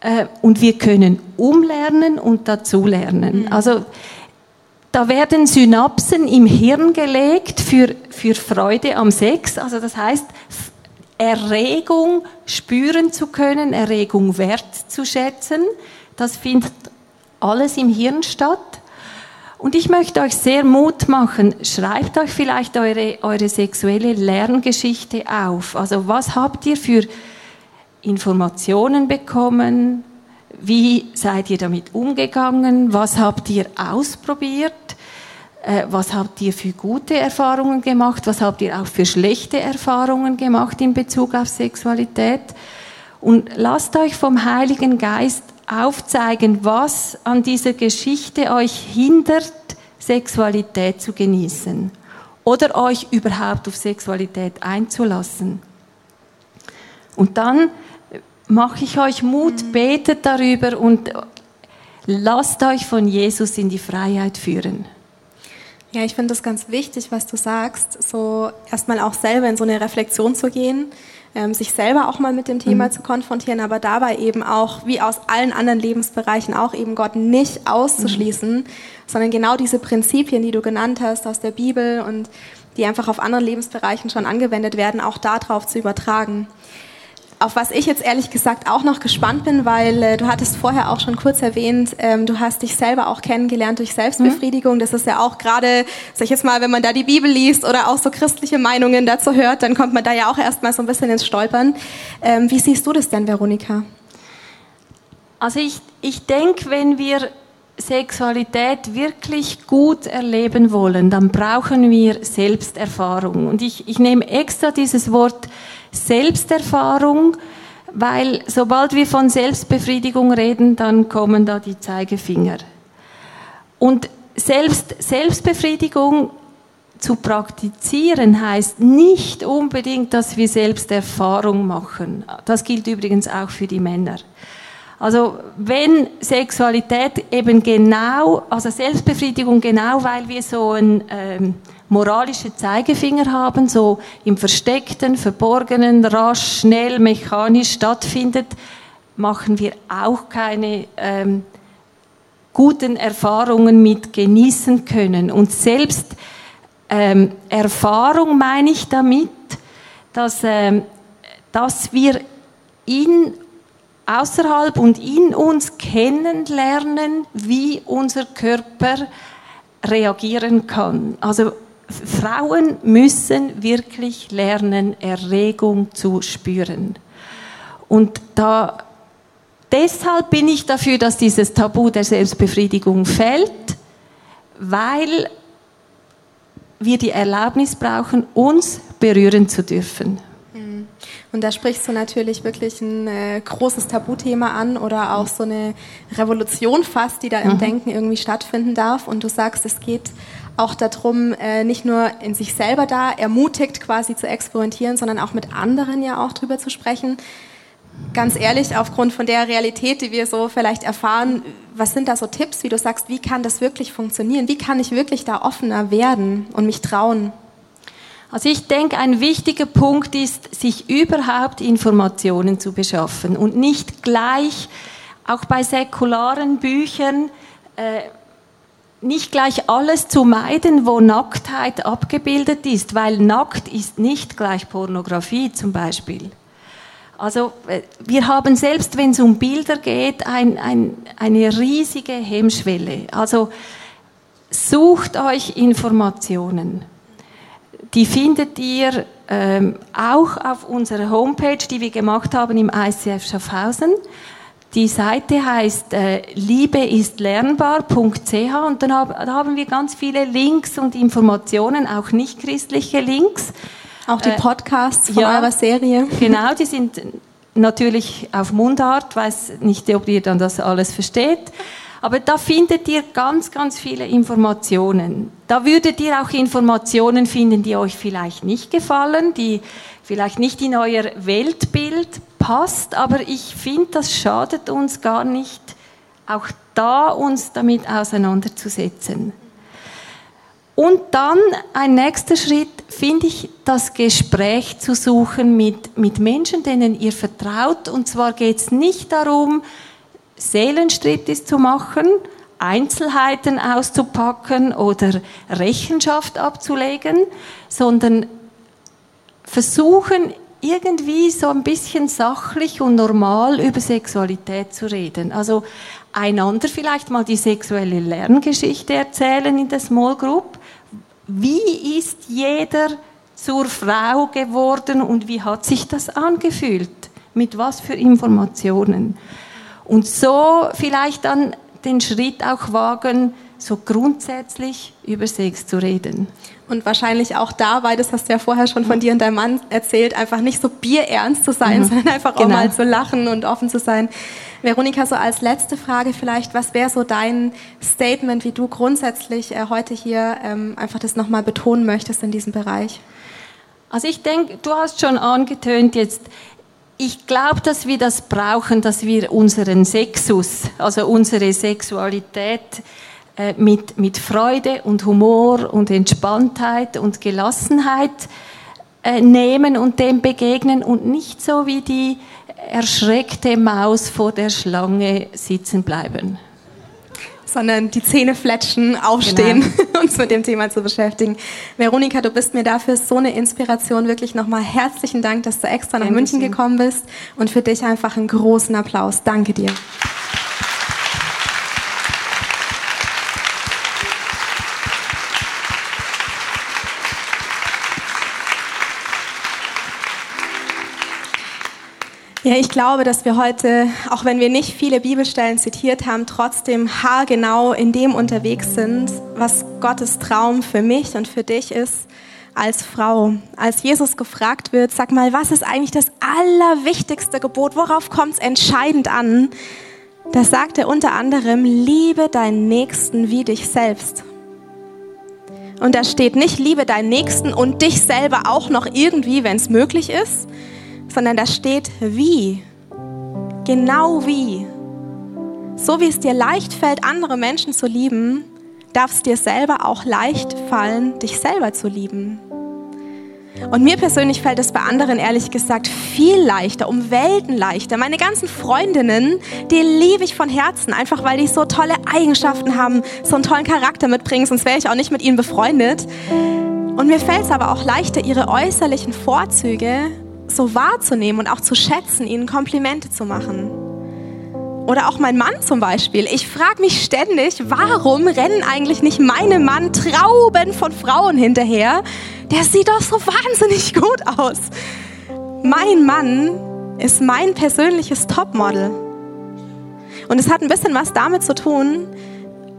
äh, und wir können umlernen und dazulernen. Mhm. Also da werden Synapsen im Hirn gelegt für, für Freude am Sex. Also das heißt, Erregung spüren zu können, Erregung wertzuschätzen. Das findet alles im Hirn statt. Und ich möchte euch sehr Mut machen, schreibt euch vielleicht eure, eure sexuelle Lerngeschichte auf. Also was habt ihr für Informationen bekommen? Wie seid ihr damit umgegangen? Was habt ihr ausprobiert? Äh, was habt ihr für gute Erfahrungen gemacht? Was habt ihr auch für schlechte Erfahrungen gemacht in Bezug auf Sexualität? Und lasst euch vom Heiligen Geist aufzeigen, was an dieser Geschichte euch hindert, Sexualität zu genießen oder euch überhaupt auf Sexualität einzulassen. Und dann mache ich euch Mut, mhm. betet darüber und lasst euch von Jesus in die Freiheit führen. Ja, ich finde das ganz wichtig, was du sagst, so erstmal auch selber in so eine Reflexion zu gehen ähm, sich selber auch mal mit dem Thema mhm. zu konfrontieren, aber dabei eben auch, wie aus allen anderen Lebensbereichen, auch eben Gott nicht auszuschließen, mhm. sondern genau diese Prinzipien, die du genannt hast aus der Bibel und die einfach auf anderen Lebensbereichen schon angewendet werden, auch darauf zu übertragen auf was ich jetzt ehrlich gesagt auch noch gespannt bin, weil äh, du hattest vorher auch schon kurz erwähnt, ähm, du hast dich selber auch kennengelernt durch Selbstbefriedigung. Mhm. Das ist ja auch gerade, sag ich jetzt mal, wenn man da die Bibel liest oder auch so christliche Meinungen dazu hört, dann kommt man da ja auch erstmal so ein bisschen ins Stolpern. Ähm, wie siehst du das denn, Veronika? Also ich, ich denke, wenn wir Sexualität wirklich gut erleben wollen, dann brauchen wir Selbsterfahrung. Und ich, ich nehme extra dieses Wort Selbsterfahrung, weil sobald wir von Selbstbefriedigung reden, dann kommen da die Zeigefinger. Und selbst, Selbstbefriedigung zu praktizieren heißt nicht unbedingt, dass wir Selbsterfahrung machen. Das gilt übrigens auch für die Männer. Also wenn Sexualität eben genau, also Selbstbefriedigung genau, weil wir so ein ähm, moralische Zeigefinger haben, so im Versteckten, Verborgenen, rasch, schnell, mechanisch stattfindet, machen wir auch keine ähm, guten Erfahrungen mit genießen können. Und selbst ähm, Erfahrung meine ich damit, dass ähm, dass wir in außerhalb und in uns kennenlernen, wie unser Körper reagieren kann. Also Frauen müssen wirklich lernen, Erregung zu spüren. Und da, deshalb bin ich dafür, dass dieses Tabu der Selbstbefriedigung fällt, weil wir die Erlaubnis brauchen, uns berühren zu dürfen. Und da sprichst du natürlich wirklich ein äh, großes Tabuthema an oder auch so eine Revolution fast, die da im mhm. Denken irgendwie stattfinden darf. Und du sagst, es geht auch darum, äh, nicht nur in sich selber da ermutigt quasi zu experimentieren, sondern auch mit anderen ja auch drüber zu sprechen. Ganz ehrlich, aufgrund von der Realität, die wir so vielleicht erfahren, was sind da so Tipps, wie du sagst, wie kann das wirklich funktionieren? Wie kann ich wirklich da offener werden und mich trauen? Also ich denke, ein wichtiger Punkt ist, sich überhaupt Informationen zu beschaffen und nicht gleich, auch bei säkularen Büchern, äh, nicht gleich alles zu meiden, wo Nacktheit abgebildet ist, weil nackt ist nicht gleich Pornografie zum Beispiel. Also äh, wir haben selbst, wenn es um Bilder geht, ein, ein, eine riesige Hemmschwelle. Also sucht euch Informationen die findet ihr ähm, auch auf unserer Homepage, die wir gemacht haben im ICF Schaffhausen. Die Seite heißt äh, liebeistlernbar.ch und dann hab, da haben wir ganz viele Links und Informationen, auch nicht christliche Links. Auch die äh, Podcasts äh, von ja, eurer Serie. Genau, die sind natürlich auf Mundart, weiß nicht, ob ihr dann das alles versteht. Aber da findet ihr ganz, ganz viele Informationen. Da würdet ihr auch Informationen finden, die euch vielleicht nicht gefallen, die vielleicht nicht in euer Weltbild passt, aber ich finde, das schadet uns gar nicht, auch da uns damit auseinanderzusetzen. Und dann ein nächster Schritt, finde ich, das Gespräch zu suchen mit, mit Menschen, denen ihr vertraut. Und zwar geht es nicht darum, Seelenstriptease zu machen, Einzelheiten auszupacken oder Rechenschaft abzulegen, sondern versuchen irgendwie so ein bisschen sachlich und normal über Sexualität zu reden. Also einander vielleicht mal die sexuelle Lerngeschichte erzählen in der Small Group. Wie ist jeder zur Frau geworden und wie hat sich das angefühlt? Mit was für Informationen? Und so vielleicht dann den Schritt auch wagen, so grundsätzlich über Sex zu reden. Und wahrscheinlich auch dabei, das hast du ja vorher schon von dir und deinem Mann erzählt, einfach nicht so bierernst zu sein, mhm. sondern einfach genau. auch mal zu lachen und offen zu sein. Veronika, so als letzte Frage vielleicht, was wäre so dein Statement, wie du grundsätzlich äh, heute hier ähm, einfach das nochmal betonen möchtest in diesem Bereich? Also ich denke, du hast schon angetönt jetzt, ich glaube, dass wir das brauchen, dass wir unseren Sexus, also unsere Sexualität äh, mit, mit Freude und Humor und Entspanntheit und Gelassenheit äh, nehmen und dem begegnen und nicht so wie die erschreckte Maus vor der Schlange sitzen bleiben sondern die Zähne fletschen, aufstehen, genau. [LAUGHS] uns mit dem Thema zu beschäftigen. Veronika, du bist mir dafür so eine Inspiration. Wirklich nochmal herzlichen Dank, dass du extra nach Dankeschön. München gekommen bist und für dich einfach einen großen Applaus. Danke dir. Ja, ich glaube, dass wir heute, auch wenn wir nicht viele Bibelstellen zitiert haben, trotzdem haargenau in dem unterwegs sind, was Gottes Traum für mich und für dich ist als Frau. Als Jesus gefragt wird, sag mal, was ist eigentlich das allerwichtigste Gebot? Worauf kommt es entscheidend an? Da sagt er unter anderem, liebe deinen Nächsten wie dich selbst. Und da steht nicht, liebe deinen Nächsten und dich selber auch noch irgendwie, wenn es möglich ist, sondern da steht wie. Genau wie. So wie es dir leicht fällt, andere Menschen zu lieben, darf es dir selber auch leicht fallen, dich selber zu lieben. Und mir persönlich fällt es bei anderen ehrlich gesagt viel leichter, um Welten leichter. Meine ganzen Freundinnen, die liebe ich von Herzen, einfach weil die so tolle Eigenschaften haben, so einen tollen Charakter mitbringen, sonst wäre ich auch nicht mit ihnen befreundet. Und mir fällt es aber auch leichter, ihre äußerlichen Vorzüge so wahrzunehmen und auch zu schätzen, ihnen Komplimente zu machen. Oder auch mein Mann zum Beispiel. Ich frage mich ständig, warum rennen eigentlich nicht meine Mann Trauben von Frauen hinterher? Der sieht doch so wahnsinnig gut aus. Mein Mann ist mein persönliches Topmodel. Und es hat ein bisschen was damit zu tun,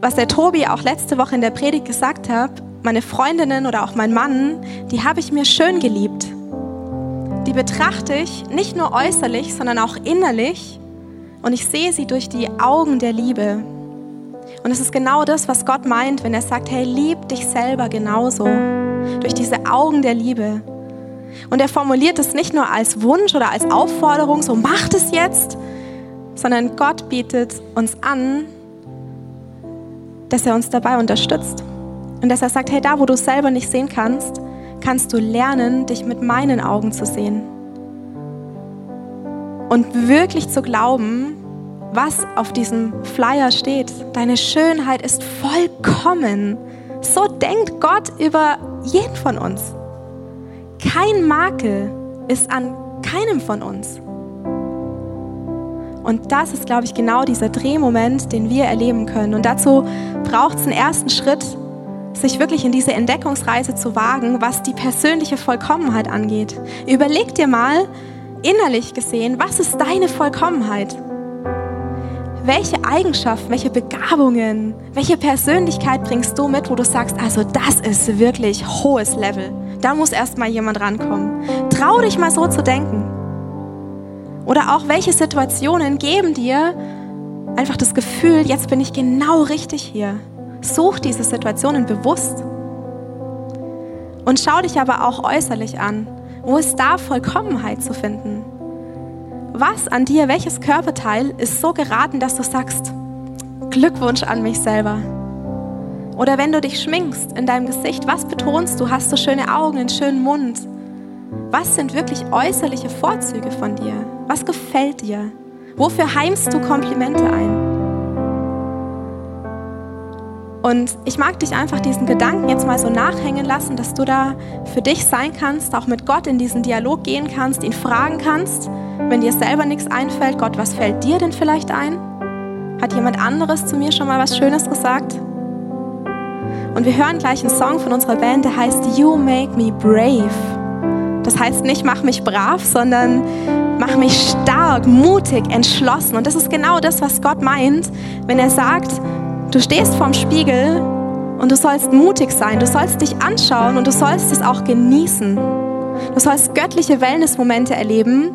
was der Tobi auch letzte Woche in der Predigt gesagt hat. Meine Freundinnen oder auch mein Mann, die habe ich mir schön geliebt. Die betrachte ich nicht nur äußerlich, sondern auch innerlich. Und ich sehe sie durch die Augen der Liebe. Und es ist genau das, was Gott meint, wenn er sagt, hey, lieb dich selber genauso. Durch diese Augen der Liebe. Und er formuliert es nicht nur als Wunsch oder als Aufforderung, so macht es jetzt, sondern Gott bietet uns an, dass er uns dabei unterstützt. Und dass er sagt, hey, da wo du selber nicht sehen kannst, kannst du lernen, dich mit meinen Augen zu sehen. Und wirklich zu glauben, was auf diesem Flyer steht. Deine Schönheit ist vollkommen. So denkt Gott über jeden von uns. Kein Makel ist an keinem von uns. Und das ist, glaube ich, genau dieser Drehmoment, den wir erleben können. Und dazu braucht es einen ersten Schritt, sich wirklich in diese Entdeckungsreise zu wagen, was die persönliche Vollkommenheit angeht. Überleg dir mal, innerlich gesehen, was ist deine Vollkommenheit? Welche Eigenschaften, welche Begabungen, welche Persönlichkeit bringst du mit, wo du sagst, also das ist wirklich hohes Level. Da muss erst mal jemand rankommen. Trau dich mal so zu denken. Oder auch welche Situationen geben dir einfach das Gefühl, jetzt bin ich genau richtig hier. Such diese Situationen bewusst. Und schau dich aber auch äußerlich an. Wo ist da Vollkommenheit zu finden? Was an dir, welches Körperteil ist so geraten, dass du sagst, Glückwunsch an mich selber? Oder wenn du dich schminkst in deinem Gesicht, was betonst du? Hast du schöne Augen, einen schönen Mund? Was sind wirklich äußerliche Vorzüge von dir? Was gefällt dir? Wofür heimst du Komplimente ein? Und ich mag dich einfach diesen Gedanken jetzt mal so nachhängen lassen, dass du da für dich sein kannst, auch mit Gott in diesen Dialog gehen kannst, ihn fragen kannst, wenn dir selber nichts einfällt, Gott, was fällt dir denn vielleicht ein? Hat jemand anderes zu mir schon mal was Schönes gesagt? Und wir hören gleich einen Song von unserer Band, der heißt You Make Me Brave. Das heißt nicht, mach mich brav, sondern mach mich stark, mutig, entschlossen. Und das ist genau das, was Gott meint, wenn er sagt, du stehst vorm Spiegel und du sollst mutig sein, du sollst dich anschauen und du sollst es auch genießen. Du sollst göttliche Wellnessmomente erleben,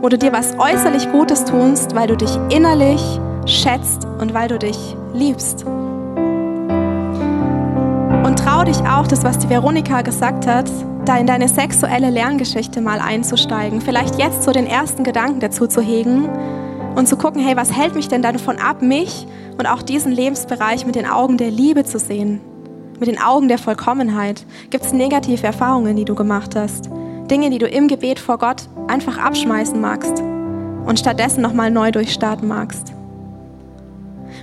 wo du dir was äußerlich Gutes tust, weil du dich innerlich schätzt und weil du dich liebst. Und trau dich auch, das, was die Veronika gesagt hat, da in deine sexuelle Lerngeschichte mal einzusteigen. Vielleicht jetzt so den ersten Gedanken dazu zu hegen und zu gucken, hey, was hält mich denn davon ab, mich und auch diesen Lebensbereich mit den Augen der Liebe zu sehen? Mit den Augen der Vollkommenheit? Gibt es negative Erfahrungen, die du gemacht hast? Dinge, die du im Gebet vor Gott einfach abschmeißen magst und stattdessen nochmal neu durchstarten magst?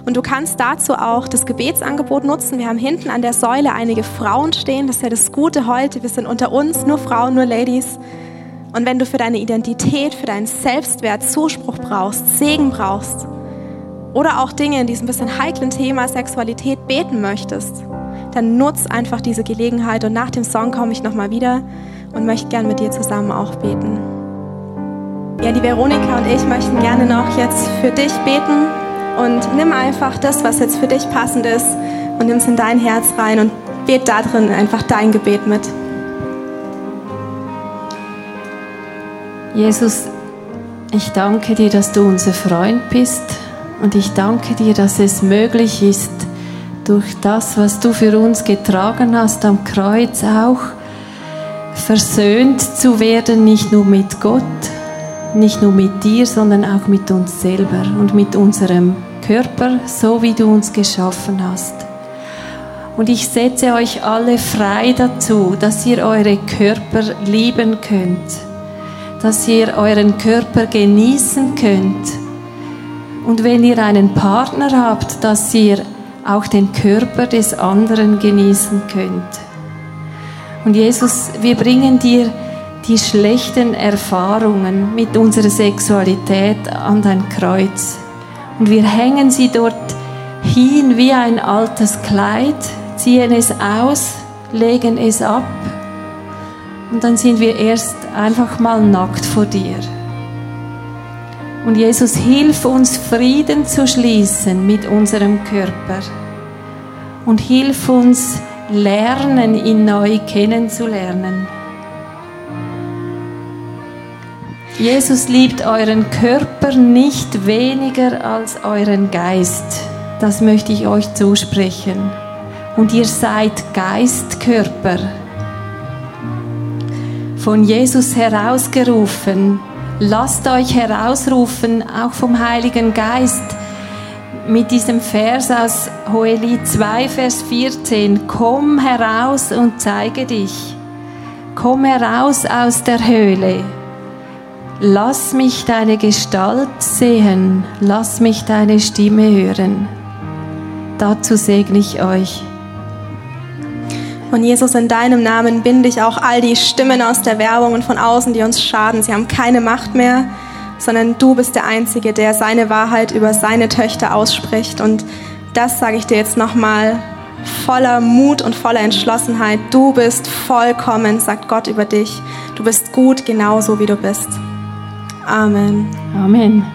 Und du kannst dazu auch das Gebetsangebot nutzen. Wir haben hinten an der Säule einige Frauen stehen. Das ist ja das Gute heute. Wir sind unter uns, nur Frauen, nur Ladies. Und wenn du für deine Identität, für deinen Selbstwert Zuspruch brauchst, Segen brauchst oder auch Dinge in diesem bisschen heiklen Thema Sexualität beten möchtest, dann nutz einfach diese Gelegenheit und nach dem Song komme ich nochmal wieder und möchte gern mit dir zusammen auch beten. Ja, die Veronika und ich möchten gerne noch jetzt für dich beten und nimm einfach das, was jetzt für dich passend ist und nimm es in dein Herz rein und bet da drin einfach dein Gebet mit. Jesus, ich danke dir, dass du unser Freund bist und ich danke dir, dass es möglich ist, durch das, was du für uns getragen hast am Kreuz auch, versöhnt zu werden, nicht nur mit Gott, nicht nur mit dir, sondern auch mit uns selber und mit unserem Körper, so wie du uns geschaffen hast. Und ich setze euch alle frei dazu, dass ihr eure Körper lieben könnt, dass ihr euren Körper genießen könnt. Und wenn ihr einen Partner habt, dass ihr auch den Körper des anderen genießen könnt. Und Jesus, wir bringen dir die schlechten Erfahrungen mit unserer Sexualität an dein Kreuz. Und wir hängen sie dort hin wie ein altes Kleid, ziehen es aus, legen es ab und dann sind wir erst einfach mal nackt vor dir. Und Jesus, hilf uns Frieden zu schließen mit unserem Körper und hilf uns lernen, ihn neu kennenzulernen. Jesus liebt euren Körper nicht weniger als euren Geist. Das möchte ich euch zusprechen. Und ihr seid Geistkörper. Von Jesus herausgerufen. Lasst euch herausrufen, auch vom Heiligen Geist, mit diesem Vers aus Hoheli 2, Vers 14. Komm heraus und zeige dich. Komm heraus aus der Höhle. Lass mich deine Gestalt sehen, lass mich deine Stimme hören. Dazu segne ich euch. Und Jesus, in deinem Namen binde ich auch all die Stimmen aus der Werbung und von außen, die uns schaden. Sie haben keine Macht mehr, sondern du bist der Einzige, der seine Wahrheit über seine Töchter ausspricht. Und das sage ich dir jetzt nochmal voller Mut und voller Entschlossenheit. Du bist vollkommen, sagt Gott über dich. Du bist gut, genauso wie du bist. Amen. Amen.